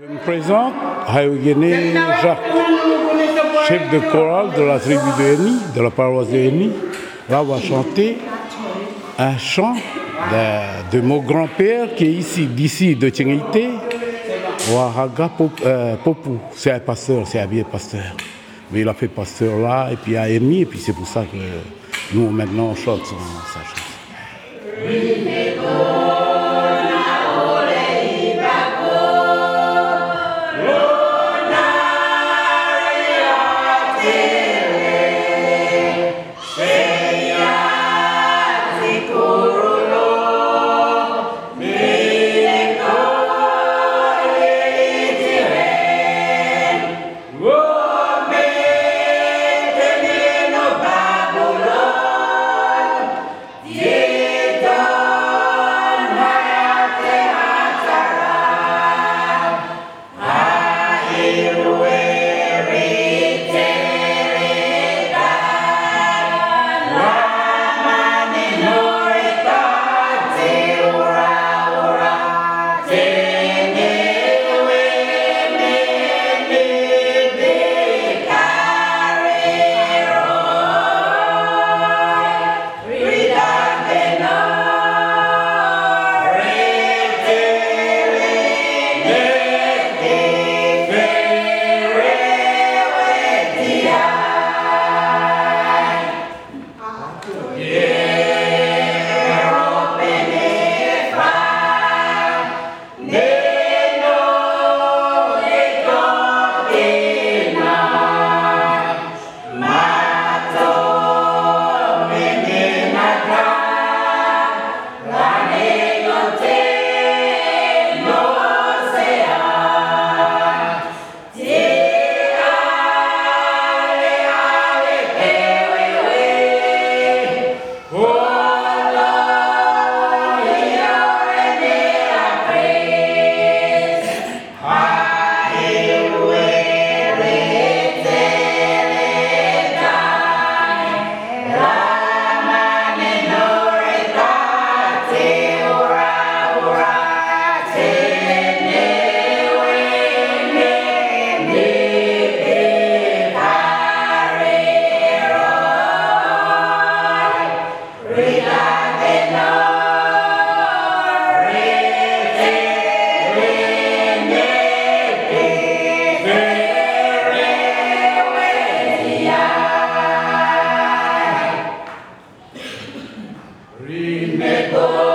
Je me présente, Hayogene Jacques, chef de chorale de la tribu de Eni, de la paroisse de Eni. Là, on va chanter un chant de, mon grand-père qui est ici, d'ici, de Tchénité, Wahaga euh, Popou. C'est un pasteur, c'est un vieux pasteur. Mais il a fait pasteur là, et puis à Eni, et puis c'est pour ça que nous, maintenant, on chante sa chanson. Rime